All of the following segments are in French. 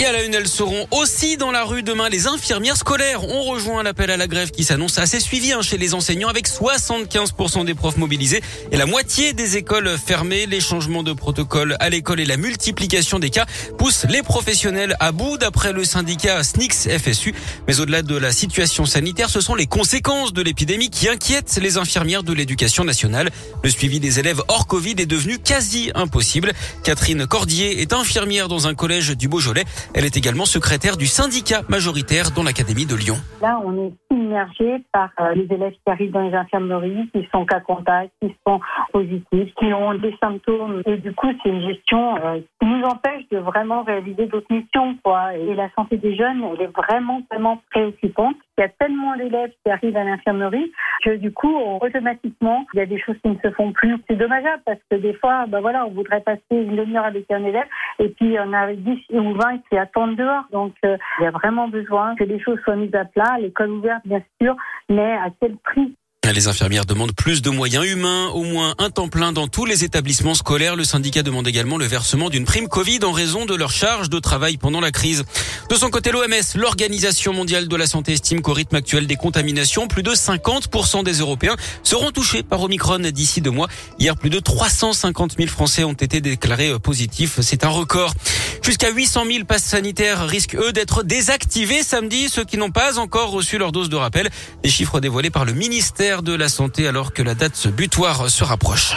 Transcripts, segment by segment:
Et à la une, elles seront aussi dans la rue demain. Les infirmières scolaires ont rejoint l'appel à la grève qui s'annonce assez suivi hein, chez les enseignants avec 75% des profs mobilisés et la moitié des écoles fermées. Les changements de protocole à l'école et la multiplication des cas poussent les professionnels à bout d'après le syndicat SNICS FSU. Mais au-delà de la situation sanitaire, ce sont les conséquences de l'épidémie qui inquiètent les infirmières de l'éducation nationale. Le suivi des élèves hors Covid est devenu quasi impossible. Catherine Cordier est infirmière dans un collège du Beaujolais. Elle est également secrétaire du syndicat majoritaire dans l'Académie de Lyon. Là, on est immergé par euh, les élèves qui arrivent dans les infirmeries, qui sont cas contact, qui sont positifs, qui ont des symptômes. Et du coup, c'est une gestion euh, qui nous empêche de vraiment réaliser d'autres missions. Quoi. Et la santé des jeunes, elle est vraiment, vraiment préoccupante. Il y a tellement d'élèves qui arrivent à l'infirmerie que du coup, automatiquement, il y a des choses qui ne se font plus. C'est dommageable parce que des fois, ben voilà, on voudrait passer une demi-heure avec un élève et puis on a 10 ou 20 qui attendent dehors. Donc, euh, il y a vraiment besoin que les choses soient mises à plat, l'école ouverte, bien sûr, mais à quel prix? Les infirmières demandent plus de moyens humains, au moins un temps plein dans tous les établissements scolaires. Le syndicat demande également le versement d'une prime Covid en raison de leur charge de travail pendant la crise. De son côté, l'OMS, l'Organisation mondiale de la santé, estime qu'au rythme actuel des contaminations, plus de 50% des Européens seront touchés par Omicron d'ici deux mois. Hier, plus de 350 000 Français ont été déclarés positifs. C'est un record. Jusqu'à 800 000 passes sanitaires risquent, eux, d'être désactivés samedi. Ceux qui n'ont pas encore reçu leur dose de rappel. Des chiffres dévoilés par le ministère de la Santé alors que la date butoir se rapproche.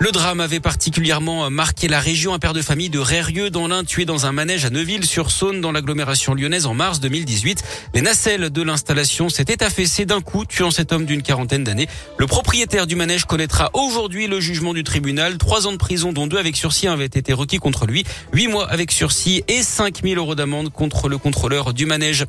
Le drame avait particulièrement marqué la région. Un père de famille de Rérieux dans l'Ain tué dans un manège à Neuville-sur-Saône dans l'agglomération lyonnaise en mars 2018. Les nacelles de l'installation s'étaient affaissées d'un coup, tuant cet homme d'une quarantaine d'années. Le propriétaire du manège connaîtra aujourd'hui le jugement du tribunal. Trois ans de prison, dont deux avec sursis, avaient été requis contre lui. Huit mois avec sursis et 5000 euros d'amende contre le contrôleur du manège.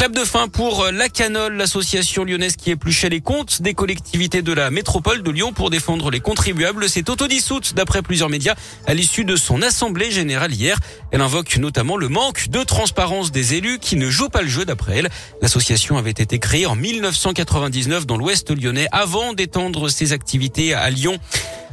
Clap de fin pour la Canole, l'association lyonnaise qui épluchait les comptes des collectivités de la métropole de Lyon pour défendre les contribuables. C'est autodissoute d'après plusieurs médias à l'issue de son assemblée générale hier. Elle invoque notamment le manque de transparence des élus qui ne jouent pas le jeu d'après elle. L'association avait été créée en 1999 dans l'ouest lyonnais avant d'étendre ses activités à Lyon.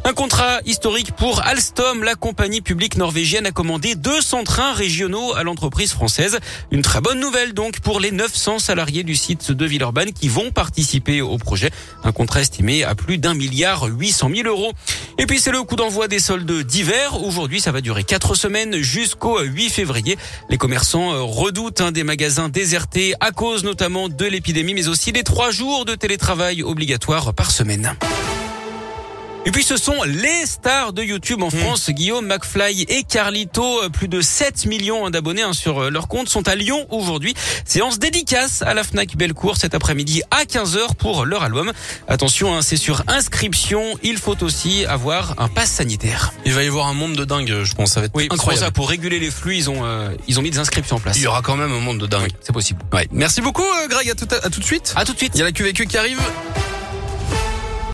Un contrat historique pour Alstom. La compagnie publique norvégienne a commandé 200 trains régionaux à l'entreprise française. Une très bonne nouvelle donc pour les 900 salariés du site de Villeurbanne qui vont participer au projet. Un contrat estimé à plus d'un milliard 800 000 euros. Et puis c'est le coup d'envoi des soldes d'hiver. Aujourd'hui, ça va durer quatre semaines jusqu'au 8 février. Les commerçants euh, redoutent des magasins désertés à cause notamment de l'épidémie, mais aussi des trois jours de télétravail obligatoires par semaine. Et puis ce sont les stars de YouTube en hmm. France, Guillaume McFly et Carlito, euh, plus de 7 millions d'abonnés hein, sur euh, leur compte, sont à Lyon aujourd'hui. Séance dédicace à la Fnac Bellecour cet après-midi à 15h pour leur album. Attention, hein, c'est sur inscription, il faut aussi avoir un pass sanitaire. Il va y avoir un monde de dingue, je pense, ça va être oui, incroyable. Ça, pour réguler les flux, ils ont euh, ils ont mis des inscriptions en place. Il y aura quand même un monde de dingue. c'est possible. Ouais. Merci beaucoup Greg, à tout, à, tout de suite. À tout de suite. Il y a la QVQ qui arrive.